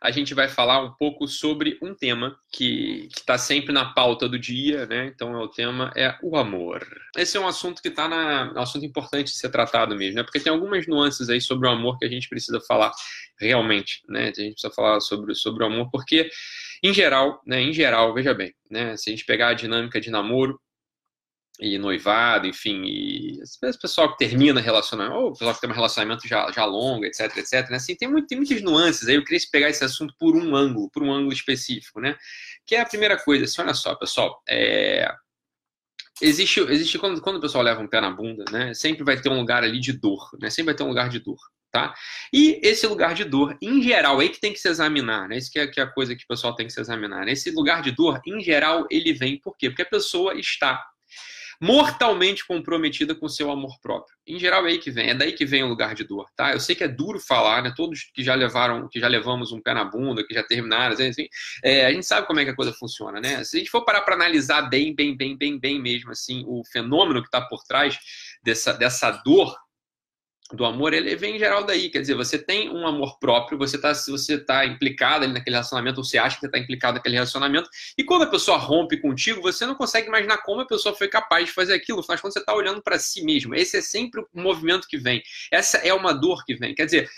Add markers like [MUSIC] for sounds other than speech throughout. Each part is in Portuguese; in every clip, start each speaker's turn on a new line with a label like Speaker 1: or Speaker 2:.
Speaker 1: a gente vai falar um pouco sobre um tema que está sempre na pauta do dia, né? Então, o tema é o amor. Esse é um assunto que está na. É um assunto importante de ser tratado mesmo, né? Porque tem algumas nuances aí sobre o amor que a gente precisa falar realmente, né? A gente precisa falar sobre, sobre o amor, porque, em geral, né? Em geral, veja bem, né? Se a gente pegar a dinâmica de namoro, e noivado, enfim, e esse pessoal que termina relacionamento, ou o pessoal que tem um relacionamento já, já longo, etc, etc, né? Assim, tem, muito, tem muitas nuances aí, eu queria pegar esse assunto por um ângulo, por um ângulo específico, né? Que é a primeira coisa, assim, olha só, pessoal, é... Existe, existe quando, quando o pessoal leva um pé na bunda, né? Sempre vai ter um lugar ali de dor, né? Sempre vai ter um lugar de dor, tá? E esse lugar de dor, em geral, é aí que tem que se examinar, né? Isso que é, que é a coisa que o pessoal tem que se examinar. Né? Esse lugar de dor, em geral, ele vem por quê? Porque a pessoa está mortalmente comprometida com seu amor próprio. Em geral é aí que vem, é daí que vem o lugar de dor, tá? Eu sei que é duro falar, né? Todos que já levaram, que já levamos um pé na bunda, que já terminaram, assim, é, a gente sabe como é que a coisa funciona, né? Se a gente for parar para analisar bem, bem, bem, bem, bem mesmo, assim, o fenômeno que está por trás dessa, dessa dor do amor, ele vem em geral daí. Quer dizer, você tem um amor próprio, você está você tá implicado ali naquele relacionamento, ou você acha que está implicado naquele relacionamento, e quando a pessoa rompe contigo, você não consegue imaginar como a pessoa foi capaz de fazer aquilo. Mas quando você está olhando para si mesmo, esse é sempre o movimento que vem. Essa é uma dor que vem. Quer dizer,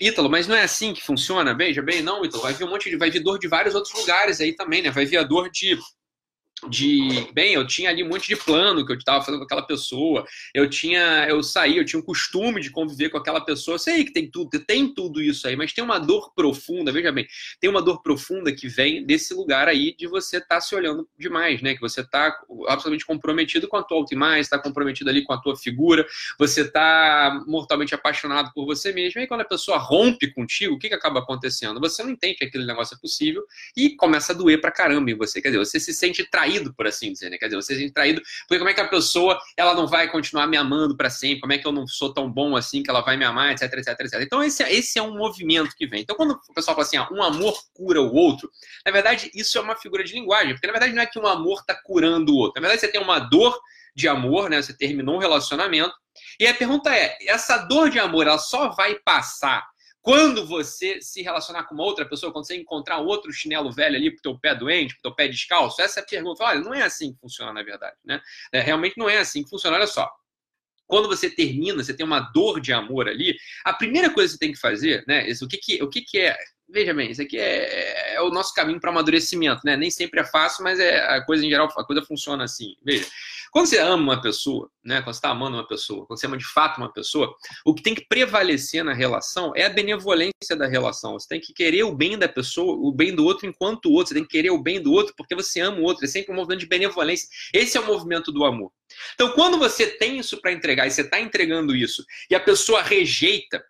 Speaker 1: Ítalo, mas não é assim que funciona? Veja bem, não, Ítalo, vai vir um monte de. Vai vir dor de vários outros lugares aí também, né? Vai vir a dor de de bem, eu tinha ali um monte de plano que eu estava fazendo com aquela pessoa, eu tinha, eu saí, eu tinha um costume de conviver com aquela pessoa, eu sei que tem tudo, tem tudo isso aí, mas tem uma dor profunda, veja bem, tem uma dor profunda que vem desse lugar aí de você estar tá se olhando demais, né? Que você está absolutamente comprometido com a tua autoimagem, está comprometido ali com a tua figura, você está mortalmente apaixonado por você mesmo, e quando a pessoa rompe contigo, o que, que acaba acontecendo? Você não entende que aquele negócio é possível e começa a doer pra caramba em você, quer dizer, você se sente traído traído, por assim dizer, né? Quer dizer, você se sente traído, porque como é que a pessoa ela não vai continuar me amando para sempre? Como é que eu não sou tão bom assim que ela vai me amar, etc, etc, etc. Então, esse, esse é um movimento que vem. Então, quando o pessoal fala assim, ah, um amor cura o outro, na verdade, isso é uma figura de linguagem, porque na verdade não é que um amor está curando o outro. Na verdade, você tem uma dor de amor, né? Você terminou um relacionamento. E a pergunta é: essa dor de amor, ela só vai passar quando você se relacionar com uma outra pessoa, quando você encontrar outro chinelo velho ali pro teu pé doente, pro teu pé descalço, essa é a pergunta. Olha, não é assim que funciona na verdade, né? É, realmente não é assim que funciona. Olha só, quando você termina, você tem uma dor de amor ali, a primeira coisa que você tem que fazer, né? Isso, o que, que, o que, que é. Veja bem, isso aqui é, é o nosso caminho para amadurecimento, né? Nem sempre é fácil, mas é a coisa em geral, a coisa funciona assim. Veja, quando você ama uma pessoa, né, quando você está amando uma pessoa, quando você ama de fato uma pessoa, o que tem que prevalecer na relação é a benevolência da relação. Você tem que querer o bem da pessoa, o bem do outro enquanto o outro. Você tem que querer o bem do outro porque você ama o outro. É sempre um movimento de benevolência. Esse é o movimento do amor. Então, quando você tem isso para entregar e você está entregando isso e a pessoa rejeita,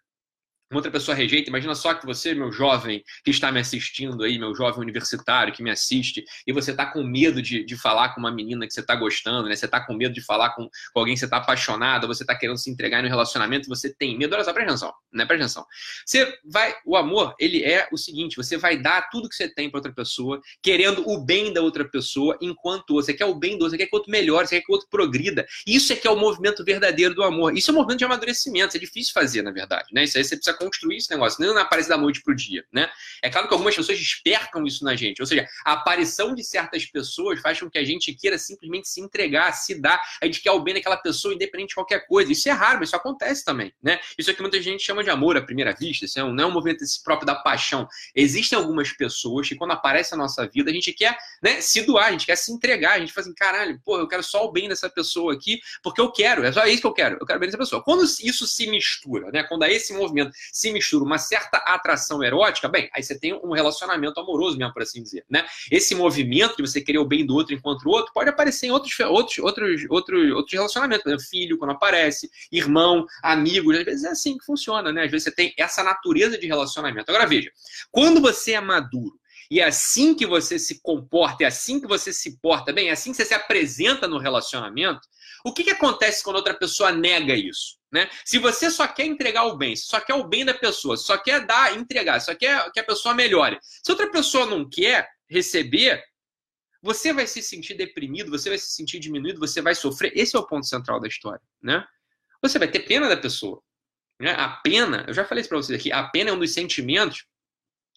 Speaker 1: uma outra pessoa rejeita, imagina só que você, meu jovem que está me assistindo aí, meu jovem universitário que me assiste, e você está com medo de, de falar com uma menina que você está gostando, né? Você está com medo de falar com, com alguém que você está apaixonado, você está querendo se entregar no relacionamento, você tem medo. Olha só, presta atenção, né? Presta atenção. Você vai, o amor, ele é o seguinte: você vai dar tudo que você tem para outra pessoa, querendo o bem da outra pessoa, enquanto você quer o bem do outro, você quer que o outro melhore, você quer que o outro progrida. Isso é que é o movimento verdadeiro do amor. Isso é um movimento de amadurecimento, isso é difícil fazer, na verdade, né? Isso aí você precisa construir esse negócio, não aparece da noite pro dia, né? É claro que algumas pessoas despertam isso na gente, ou seja, a aparição de certas pessoas faz com que a gente queira simplesmente se entregar, se dar, a gente quer o bem daquela pessoa independente de qualquer coisa. Isso é raro, mas isso acontece também, né? Isso é que muita gente chama de amor à primeira vista, isso é um, não é um movimento próprio da paixão. Existem algumas pessoas que quando aparece a nossa vida, a gente quer né, se doar, a gente quer se entregar, a gente fala assim, caralho, pô, eu quero só o bem dessa pessoa aqui, porque eu quero, é só isso que eu quero, eu quero o bem dessa pessoa. Quando isso se mistura, né? Quando esse movimento se mistura uma certa atração erótica, bem, aí você tem um relacionamento amoroso mesmo, por assim dizer, né? Esse movimento de você querer o bem do outro enquanto o outro pode aparecer em outros, outros, outros, outros, outros relacionamentos, por exemplo, filho quando aparece, irmão, amigo, às vezes é assim que funciona, né? Às vezes você tem essa natureza de relacionamento. Agora veja, quando você é maduro, e é assim que você se comporta, é assim que você se porta bem, é assim que você se apresenta no relacionamento, o que, que acontece quando outra pessoa nega isso? Né? Se você só quer entregar o bem, só quer o bem da pessoa, só quer dar, entregar, só quer que a pessoa melhore. Se outra pessoa não quer receber, você vai se sentir deprimido, você vai se sentir diminuído, você vai sofrer. Esse é o ponto central da história, né? Você vai ter pena da pessoa. Né? A pena, eu já falei isso para vocês aqui, a pena é um dos sentimentos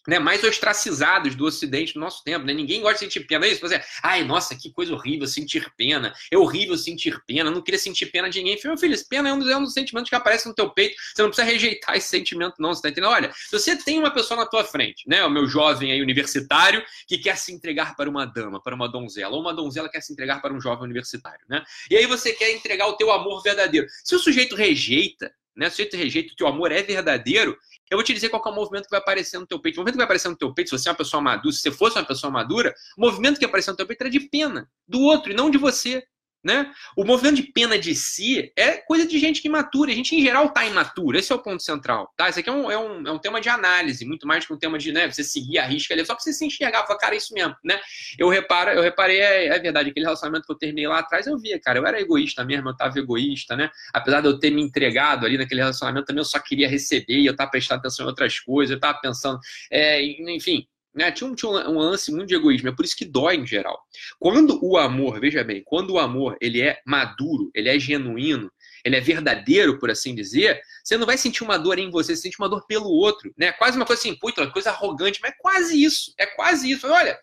Speaker 1: né, mais ostracizados do Ocidente no nosso tempo. Né? Ninguém gosta de sentir pena. É isso? Você, ai, nossa, que coisa horrível sentir pena. É horrível sentir pena. Eu não queria sentir pena de ninguém. Meu filho, pena é um, dos, é um dos sentimentos que aparece no teu peito. Você não precisa rejeitar esse sentimento, não. Você tá entendendo? Olha, se você tem uma pessoa na tua frente, né, o meu jovem aí universitário, que quer se entregar para uma dama, para uma donzela, ou uma donzela quer se entregar para um jovem universitário, né? E aí você quer entregar o teu amor verdadeiro. Se o sujeito rejeita, né, se o sujeito rejeita, o teu amor é verdadeiro, eu vou te dizer qual é o movimento que vai aparecer no teu peito. O movimento que vai aparecer no teu peito, se você é uma pessoa madura, se você fosse uma pessoa madura, o movimento que aparecer no teu peito era de pena do outro e não de você. Né? O movimento de pena de si é coisa de gente que imatura. A gente, em geral, está imaturo. Esse é o ponto central. Tá? Esse aqui é um, é, um, é um tema de análise, muito mais que um tema de né, você seguir a risca ali, só para você se enxergar falar, cara, é isso mesmo. Né? Eu, reparo, eu reparei, é, é, verdade, aquele relacionamento que eu terminei lá atrás, eu via, cara, eu era egoísta mesmo, eu estava egoísta, né? Apesar de eu ter me entregado ali naquele relacionamento, também eu só queria receber, eu estava prestando atenção em outras coisas, eu estava pensando, é, enfim, né? Tinha, um, tinha um lance muito de egoísmo, é por isso que dói em geral. Quando o amor, veja bem, quando o amor ele é maduro, ele é genuíno, ele é verdadeiro, por assim dizer, você não vai sentir uma dor em você, você sente uma dor pelo outro. Né? Quase uma coisa assim, puta, uma coisa arrogante, mas é quase isso, é quase isso. Olha,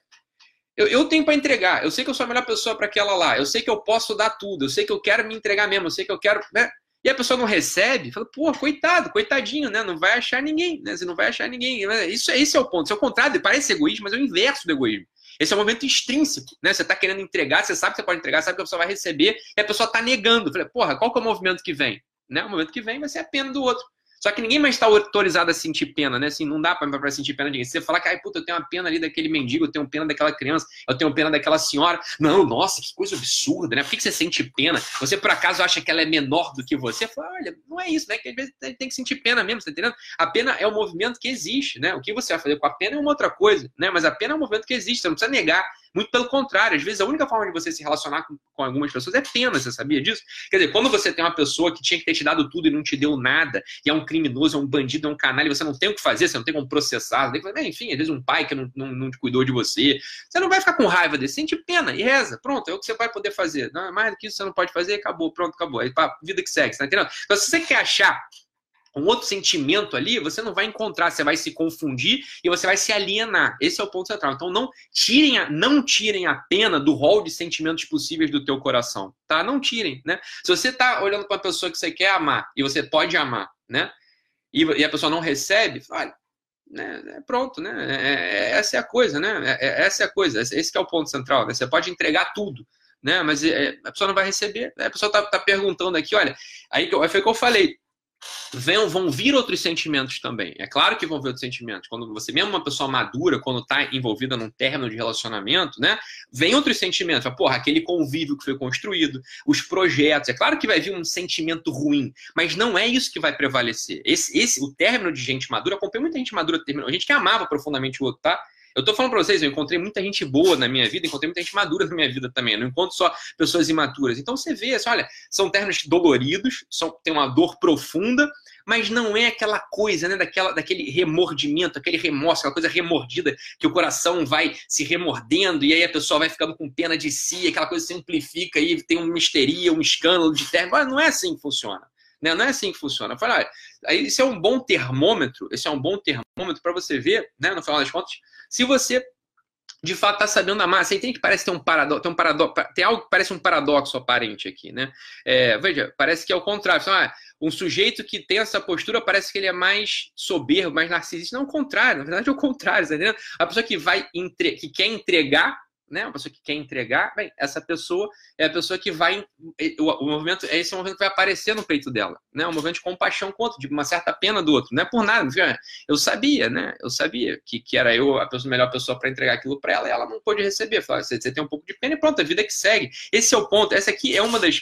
Speaker 1: eu, eu tenho para entregar, eu sei que eu sou a melhor pessoa para aquela lá, eu sei que eu posso dar tudo, eu sei que eu quero me entregar mesmo, eu sei que eu quero. Né? E a pessoa não recebe, fala, pô, coitado, coitadinho, né? Não vai achar ninguém, né? Você não vai achar ninguém. Isso, esse é o ponto. Isso é o contrário, parece egoísmo, mas é o inverso do egoísmo. Esse é o momento intrínseco, né? Você está querendo entregar, você sabe que você pode entregar, sabe que a pessoa vai receber, e a pessoa está negando. Falei, porra, qual que é o movimento que vem? Né? O movimento que vem vai ser a pena do outro. Só que ninguém mais está autorizado a sentir pena, né? Assim, não dá para sentir pena de ninguém. Você falar que, ai, puta, eu tenho uma pena ali daquele mendigo, eu tenho pena daquela criança, eu tenho pena daquela senhora. Não, nossa, que coisa absurda, né? Por que você sente pena? Você, por acaso, acha que ela é menor do que você? Fala, olha, não é isso, né? Que às vezes tem que sentir pena mesmo, tá entendendo? A pena é o movimento que existe, né? O que você vai fazer com a pena é uma outra coisa, né? Mas a pena é um movimento que existe, você não precisa negar. Muito pelo contrário, às vezes a única forma de você se relacionar com, com, algumas pessoas é pena, você sabia disso? Quer dizer, quando você tem uma pessoa que tinha que ter te dado tudo e não te deu nada, e é um criminoso, é um bandido, é um canalha, você não tem o que fazer, você não tem como processar, enfim, às vezes um pai que não, não, não te cuidou de você, você não vai ficar com raiva desse, sente pena e reza, pronto, é o que você vai poder fazer. Não, mais do que isso você não pode fazer, acabou, pronto, acabou. Aí, pá, vida que segue, tá entendendo? Então, se você quer achar um outro sentimento ali, você não vai encontrar, você vai se confundir e você vai se alienar. Esse é o ponto central. Então não tirem a, não tirem a pena do rol de sentimentos possíveis do teu coração, tá? Não tirem, né? Se você tá olhando para uma pessoa que você quer amar e você pode amar, né? E, e a pessoa não recebe, olha, né, é pronto, né? É, é, essa é a coisa, né? É, essa é a coisa. Esse é o ponto central. Né? Você pode entregar tudo, né? Mas a pessoa não vai receber. A pessoa tá, tá perguntando aqui, olha, aí foi o que eu falei vão, vão vir outros sentimentos também. É claro que vão vir outros sentimentos. Quando você, mesmo uma pessoa madura, quando está envolvida num término de relacionamento, né? Vem outros sentimentos. Porra, aquele convívio que foi construído, os projetos. É claro que vai vir um sentimento ruim, mas não é isso que vai prevalecer. Esse, esse o término de gente madura, acompanhei muita gente madura terminou. Gente que amava profundamente o outro, tá? Eu tô falando pra vocês, eu encontrei muita gente boa na minha vida, encontrei muita gente madura na minha vida também. Não encontro só pessoas imaturas. Então você vê, assim, olha, são términos doloridos, são, tem uma dor profunda, mas não é aquela coisa, né, daquela, daquele remordimento, aquele remorso, aquela coisa remordida que o coração vai se remordendo e aí a pessoa vai ficando com pena de si, aquela coisa simplifica e tem uma misteria, um escândalo de término. Não é assim que funciona. Né? Não é assim que funciona. Fala, ah, isso é um bom termômetro, esse é um bom termômetro para você ver, né, no final das contas, se você de fato está sabendo amar, você entende que parece ter um paradoxo, tem, um paradoxo, tem algo que parece um paradoxo aparente aqui, né? É, veja, parece que é o contrário. Ah, um sujeito que tem essa postura parece que ele é mais soberbo, mais narcisista. Não, é o contrário, na verdade é o contrário, tá? A pessoa que vai entre... que quer entregar né, uma pessoa que quer entregar, bem, essa pessoa é a pessoa que vai, o, movimento, esse é o movimento que vai aparecer no peito dela, né, um movimento de compaixão com o outro, de uma certa pena do outro, não é por nada, eu sabia, né, eu sabia que, que era eu a pessoa, melhor pessoa para entregar aquilo para ela e ela não pôde receber, Falei, você, você tem um pouco de pena e pronto, a vida que segue, esse é o ponto, essa aqui é uma das,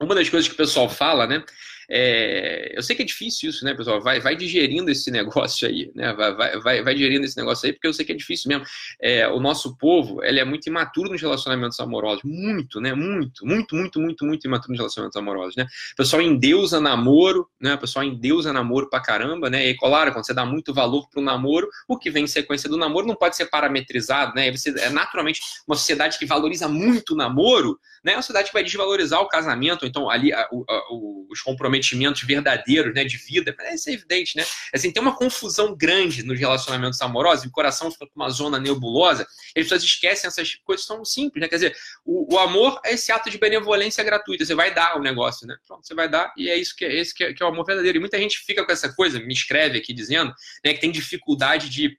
Speaker 1: uma das coisas que o pessoal fala, né, é, eu sei que é difícil isso, né, pessoal? Vai, vai digerindo esse [LAUGHS] negócio aí, né? Vai, vai, vai, vai digerindo esse negócio aí, porque eu sei que é difícil mesmo. É, o nosso povo, ele é muito imaturo nos relacionamentos amorosos. Muito, né? Muito, muito, muito, muito, muito imaturo nos relacionamentos amorosos, né? O pessoal endeusa namoro, né? O pessoal endeusa namoro pra caramba, né? E, claro, quando você dá muito valor pro namoro, o que vem em sequência do namoro não pode ser parametrizado, né? Você, é naturalmente uma sociedade que valoriza muito o namoro, né? É uma sociedade que vai desvalorizar o casamento, então ali a, a, os comprometimentos comprometimentos verdadeiros, né, de vida, isso é evidente, né? Assim, tem uma confusão grande nos relacionamentos amorosos, o coração fica com uma zona nebulosa, as pessoas esquecem essas coisas são simples, né? Quer dizer, o, o, amor é esse ato de benevolência gratuita, você vai dar o negócio, né? Pronto, você vai dar e é isso que é esse que é, que é o amor verdadeiro. E muita gente fica com essa coisa, me escreve aqui dizendo, né, que tem dificuldade de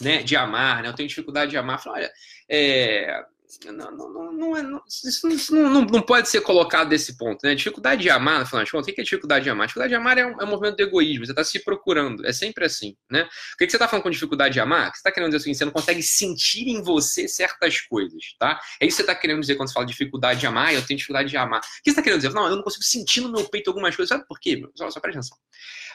Speaker 1: né, de amar, né? Eu tenho dificuldade de amar. Falo, olha, é, não, não, não, é, não, isso não, não, pode ser colocado desse ponto, né? Dificuldade de amar, no final de contas, o que é dificuldade de amar? Dificuldade de amar é um, é um movimento do egoísmo, você está se procurando, é sempre assim, né? O que, que você está falando com dificuldade de amar? Você está querendo dizer assim, você não consegue sentir em você certas coisas, tá? É isso que você está querendo dizer quando você fala dificuldade de amar, eu tenho dificuldade de amar. O que você está querendo dizer? Não, eu não consigo sentir no meu peito algumas coisas, sabe por quê? Só, só presta atenção.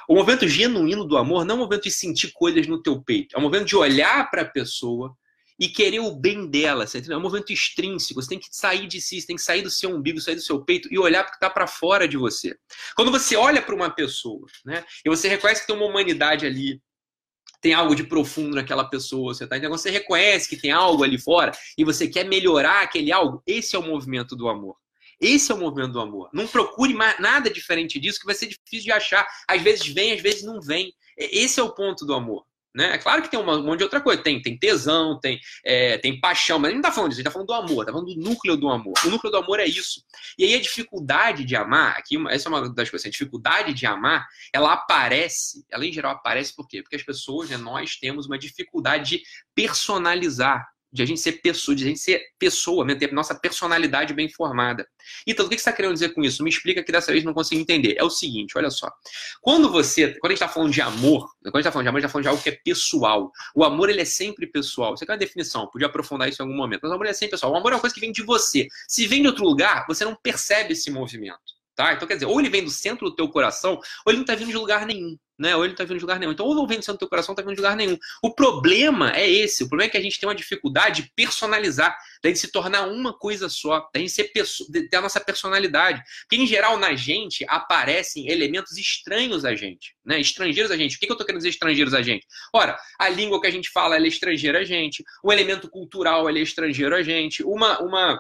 Speaker 1: O movimento genuíno do amor não é um movimento de sentir coisas no teu peito, é um movimento de olhar para a pessoa e querer o bem dela, você entendeu? É um movimento extrínseco, você tem que sair de si, você tem que sair do seu umbigo, sair do seu peito e olhar para que está para fora de você. Quando você olha para uma pessoa, né, e você reconhece que tem uma humanidade ali, tem algo de profundo naquela pessoa, você tá entendendo? Você reconhece que tem algo ali fora e você quer melhorar aquele algo, esse é o movimento do amor. Esse é o movimento do amor. Não procure nada diferente disso, que vai ser difícil de achar. Às vezes vem, às vezes não vem. Esse é o ponto do amor. Né? É claro que tem um monte de outra coisa. Tem, tem tesão, tem, é, tem paixão, mas ele não está falando disso, ele está falando do amor, está falando do núcleo do amor. O núcleo do amor é isso. E aí a dificuldade de amar, aqui, essa é uma das coisas, a dificuldade de amar, ela aparece, ela em geral aparece por quê? Porque as pessoas, né, nós temos uma dificuldade de personalizar de a gente ser pessoa, de a gente ser pessoa, mesmo, ter nossa personalidade bem formada. Então, o que você está querendo dizer com isso? Me explica que dessa vez não consigo entender. É o seguinte, olha só. Quando você, quando a gente está falando de amor, quando a gente está falando de amor, a gente está falando de algo que é pessoal. O amor, ele é sempre pessoal. Você quer uma definição? Podia aprofundar isso em algum momento. Mas o amor é sempre pessoal. O amor é uma coisa que vem de você. Se vem de outro lugar, você não percebe esse movimento. Tá? Então, quer dizer, ou ele vem do centro do teu coração, ou ele não está vindo de lugar nenhum né? Ou ele não está vindo de lugar nenhum. Então, ou não vem do teu coração, não está vindo de lugar nenhum. O problema é esse. O problema é que a gente tem uma dificuldade de personalizar, de se tornar uma coisa só, gente ser pessoa, de ter a nossa personalidade. Porque, em geral, na gente aparecem elementos estranhos a gente, né? Estrangeiros a gente. O que, que eu estou querendo dizer estrangeiros a gente? Ora, a língua que a gente fala é estrangeira a gente, o elemento cultural é estrangeiro a gente, uma. uma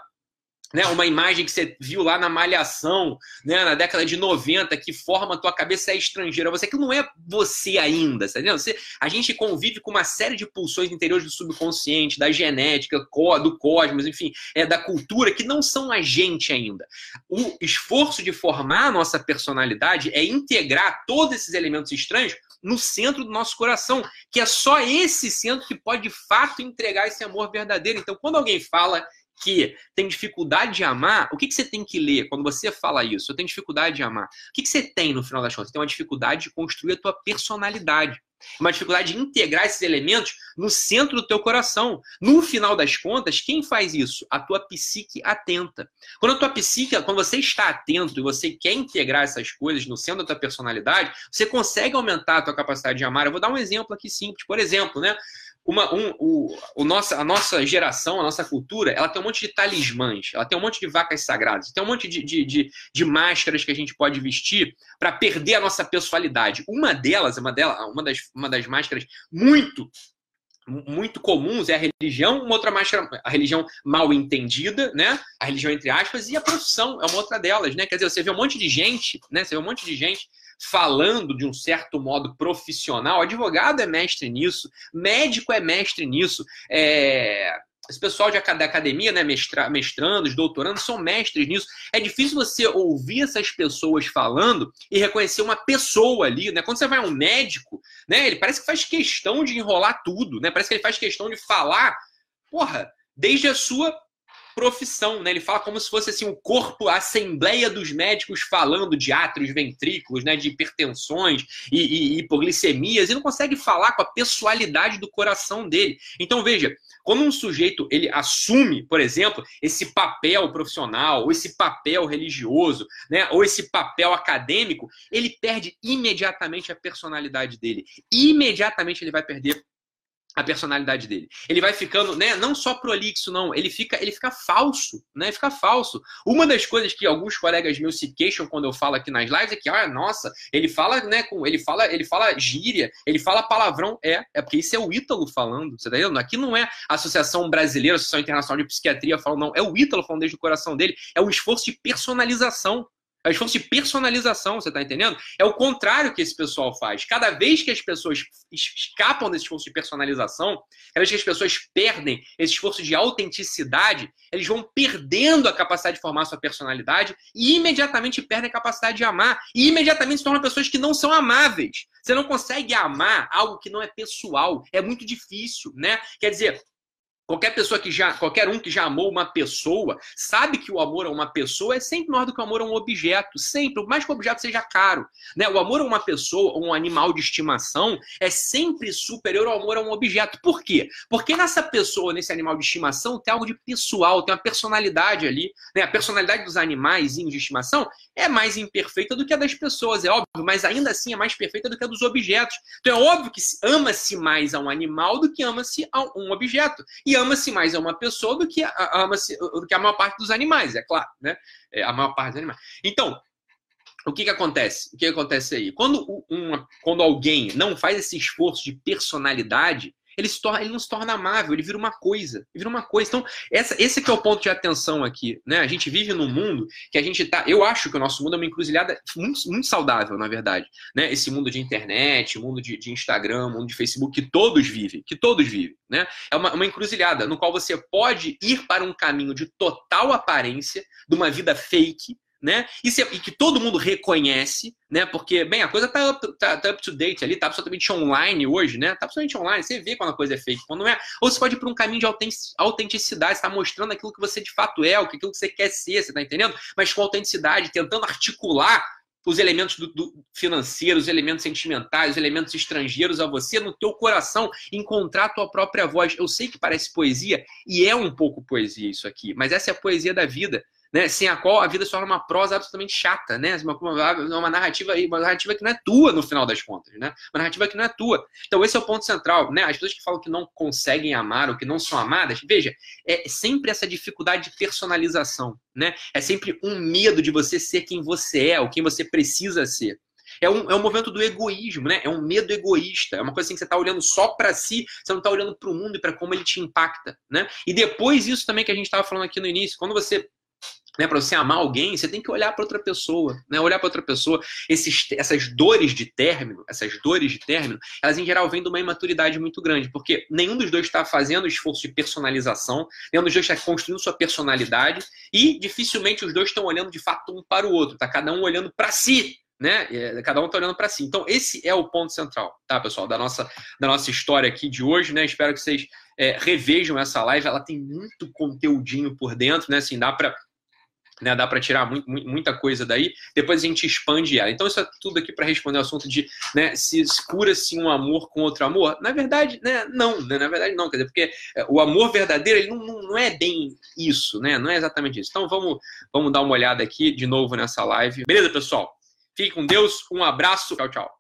Speaker 1: né, uma imagem que você viu lá na Malhação, né, na década de 90, que forma a tua cabeça é estrangeira. Você que não é você ainda, tá? Você, a gente convive com uma série de pulsões interiores do subconsciente, da genética, do cosmos, enfim, é da cultura, que não são a gente ainda. O esforço de formar a nossa personalidade é integrar todos esses elementos estranhos no centro do nosso coração, que é só esse centro que pode de fato entregar esse amor verdadeiro. Então, quando alguém fala que tem dificuldade de amar, o que, que você tem que ler quando você fala isso? Eu tenho dificuldade de amar. O que, que você tem no final das contas? Você tem uma dificuldade de construir a tua personalidade. Uma dificuldade de integrar esses elementos no centro do teu coração. No final das contas, quem faz isso? A tua psique atenta. Quando a tua psique, quando você está atento e você quer integrar essas coisas no centro da tua personalidade, você consegue aumentar a tua capacidade de amar. Eu vou dar um exemplo aqui simples. Por exemplo, né? Uma, um, o, o nossa, a nossa geração, a nossa cultura, ela tem um monte de talismãs, ela tem um monte de vacas sagradas, tem um monte de, de, de, de máscaras que a gente pode vestir para perder a nossa pessoalidade. Uma delas, uma, delas uma, das, uma das máscaras muito muito comuns é a religião, uma outra máscara, a religião mal entendida, né? A religião entre aspas, e a profissão é uma outra delas, né? Quer dizer, você vê um monte de gente, né? Você vê um monte de gente falando de um certo modo profissional. Advogado é mestre nisso, médico é mestre nisso, é, esse pessoal de, da academia, né, mestra, mestrandos, doutorandos, são mestres nisso. É difícil você ouvir essas pessoas falando e reconhecer uma pessoa ali, né? Quando você vai a um médico, né, ele parece que faz questão de enrolar tudo, né? Parece que ele faz questão de falar, porra, desde a sua profissão, né? Ele fala como se fosse assim o corpo, a assembleia dos médicos falando de átrios, ventrículos, né? De hipertensões e, e, e hipoglicemias, e não consegue falar com a pessoalidade do coração dele. Então veja, quando um sujeito ele assume, por exemplo, esse papel profissional, ou esse papel religioso, né? Ou esse papel acadêmico, ele perde imediatamente a personalidade dele. Imediatamente ele vai perder a personalidade dele. Ele vai ficando, né, não só prolixo não, ele fica, ele fica falso, né? Fica falso. Uma das coisas que alguns colegas meus se queixam quando eu falo aqui nas lives é que, ah, nossa, ele fala, né, com, ele fala, ele fala gíria, ele fala palavrão, é, é porque isso é o Ítalo falando, você tá entendendo? Aqui não é a Associação Brasileira, a Associação Internacional de Psiquiatria falando, não, é o Ítalo falando desde o coração dele, é um esforço de personalização. É esforço de personalização, você está entendendo? É o contrário que esse pessoal faz. Cada vez que as pessoas escapam desse esforço de personalização, cada vez que as pessoas perdem esse esforço de autenticidade, eles vão perdendo a capacidade de formar sua personalidade e imediatamente perdem a capacidade de amar. E imediatamente se tornam pessoas que não são amáveis. Você não consegue amar algo que não é pessoal. É muito difícil, né? Quer dizer, Qualquer pessoa que já, qualquer um que já amou uma pessoa, sabe que o amor a uma pessoa é sempre maior do que o amor a um objeto, sempre, por mais que o objeto seja caro, né? O amor a uma pessoa, ou um animal de estimação, é sempre superior ao amor a um objeto. Por quê? Porque nessa pessoa, nesse animal de estimação, tem algo de pessoal, tem uma personalidade ali, né? A personalidade dos animais de estimação é mais imperfeita do que a das pessoas, é óbvio, mas ainda assim é mais perfeita do que a dos objetos. Então é óbvio que ama-se mais a um animal do que ama-se a um objeto. E ama-se mais a uma pessoa do que a, ama-se do que a maior parte dos animais, é claro, né? É a maior parte dos animais. Então, o que, que acontece? O que, que acontece aí? Quando, uma, quando alguém não faz esse esforço de personalidade, ele, torna, ele não se torna amável, ele vira uma coisa. Ele vira uma coisa. Então, essa, esse que é o ponto de atenção aqui. Né? A gente vive num mundo que a gente tá. Eu acho que o nosso mundo é uma encruzilhada muito, muito saudável, na verdade. Né? Esse mundo de internet, mundo de, de Instagram, mundo de Facebook, que todos vivem, que todos vivem. Né? É uma, uma encruzilhada no qual você pode ir para um caminho de total aparência, de uma vida fake né? E, se, e, que todo mundo reconhece, né? Porque, bem, a coisa tá up, tá, tá up to date ali, tá absolutamente online hoje, né? Tá absolutamente online, você vê quando a coisa é fake, quando não é. Ou você pode ir para um caminho de autenticidade, está mostrando aquilo que você de fato é, aquilo que você quer ser, você tá entendendo? Mas com autenticidade, tentando articular os elementos do, do financeiros, os elementos sentimentais, os elementos estrangeiros a você, no teu coração, encontrar a tua própria voz. Eu sei que parece poesia, e é um pouco poesia isso aqui, mas essa é a poesia da vida né? Sem a qual a vida se torna uma prosa absolutamente chata, né? Uma, uma, uma, narrativa uma narrativa que não é tua no final das contas, né? Uma narrativa que não é tua. Então esse é o ponto central, né? As pessoas que falam que não conseguem amar ou que não são amadas, veja, é sempre essa dificuldade de personalização, né? É sempre um medo de você ser quem você é, ou quem você precisa ser. É um, é um movimento do egoísmo, né? É um medo egoísta. É uma coisa assim que você está olhando só para si, você não está olhando para o mundo e para como ele te impacta, né? E depois isso também que a gente estava falando aqui no início, quando você né, para você amar alguém, você tem que olhar para outra pessoa, né? Olhar para outra pessoa. Esses, essas dores de término, essas dores de término, elas em geral vêm de uma imaturidade muito grande, porque nenhum dos dois está fazendo esforço de personalização, nenhum dos dois está construindo sua personalidade e dificilmente os dois estão olhando de fato um para o outro. Tá cada um olhando para si, né? É, cada um está olhando para si. Então, esse é o ponto central, tá, pessoal, da nossa, da nossa história aqui de hoje, né? Espero que vocês é, revejam essa live. Ela tem muito conteúdinho por dentro, né? Assim, dá para né, dá para tirar muito, muita coisa daí, depois a gente expande ela. Então, isso é tudo aqui para responder o assunto de né, se cura-se um amor com outro amor. Na verdade, né, não, né, na verdade não, quer dizer, porque é, o amor verdadeiro ele não, não, é bem isso, né? Não é exatamente isso. Então vamos, vamos dar uma olhada aqui de novo nessa live. Beleza, pessoal? Fique com Deus, um abraço, tchau, tchau.